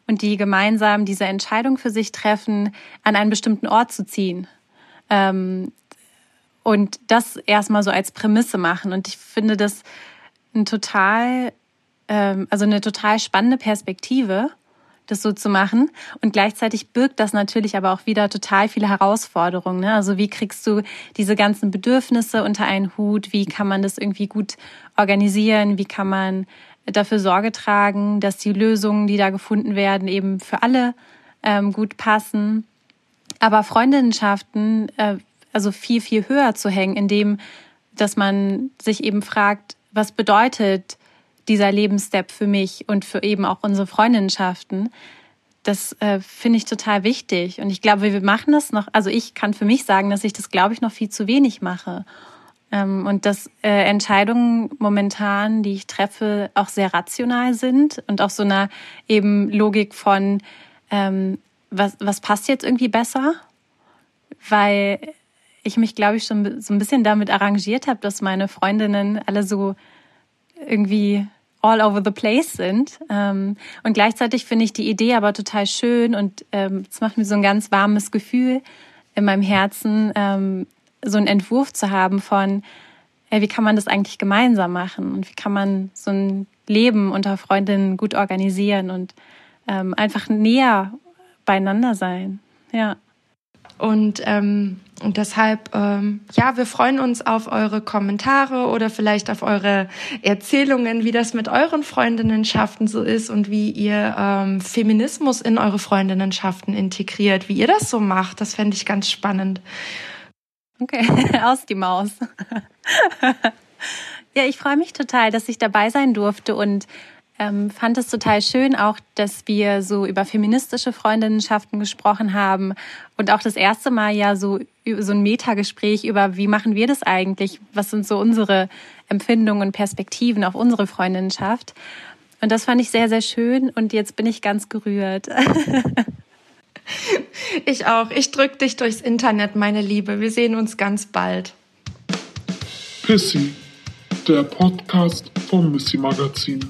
Speaker 3: und die gemeinsam diese Entscheidung für sich treffen, an einen bestimmten Ort zu ziehen. Ähm, und das erstmal so als Prämisse machen. Und ich finde das ein total, ähm, also eine total spannende Perspektive, das so zu machen. Und gleichzeitig birgt das natürlich aber auch wieder total viele Herausforderungen. Ne? Also wie kriegst du diese ganzen Bedürfnisse unter einen Hut? Wie kann man das irgendwie gut organisieren? Wie kann man dafür Sorge tragen, dass die Lösungen, die da gefunden werden, eben für alle ähm, gut passen? Aber Freundinnenschaften äh, also viel, viel höher zu hängen, indem, dass man sich eben fragt, was bedeutet dieser Lebensstep für mich und für eben auch unsere Freundinnenschaften. Das äh, finde ich total wichtig. Und ich glaube, wir machen das noch, also ich kann für mich sagen, dass ich das, glaube ich, noch viel zu wenig mache. Ähm, und dass äh, Entscheidungen momentan, die ich treffe, auch sehr rational sind und auch so einer eben Logik von, ähm, was, was passt jetzt irgendwie besser? Weil ich mich, glaube ich, schon so ein bisschen damit arrangiert habe, dass meine Freundinnen alle so irgendwie all over the place sind. Ähm, und gleichzeitig finde ich die Idee aber total schön und ähm, es macht mir so ein ganz warmes Gefühl in meinem Herzen, ähm, so einen Entwurf zu haben von, wie kann man das eigentlich gemeinsam machen und wie kann man so ein Leben unter Freundinnen gut organisieren und einfach näher beieinander sein. Ja.
Speaker 1: Und, ähm, und deshalb, ähm, ja, wir freuen uns auf eure Kommentare oder vielleicht auf eure Erzählungen, wie das mit euren Freundinnenschaften so ist und wie ihr ähm, Feminismus in eure Freundinnenschaften integriert, wie ihr das so macht. Das fände ich ganz spannend.
Speaker 3: Okay, aus die Maus. ja, ich freue mich total, dass ich dabei sein durfte und ähm, fand es total schön auch, dass wir so über feministische Freundinnenschaften gesprochen haben und auch das erste Mal ja so, so ein Metagespräch über, wie machen wir das eigentlich? Was sind so unsere Empfindungen und Perspektiven auf unsere Freundinnenschaft? Und das fand ich sehr, sehr schön und jetzt bin ich ganz gerührt.
Speaker 1: ich auch. Ich drück dich durchs Internet, meine Liebe. Wir sehen uns ganz bald.
Speaker 2: Pissy, der Podcast vom Missy Magazin.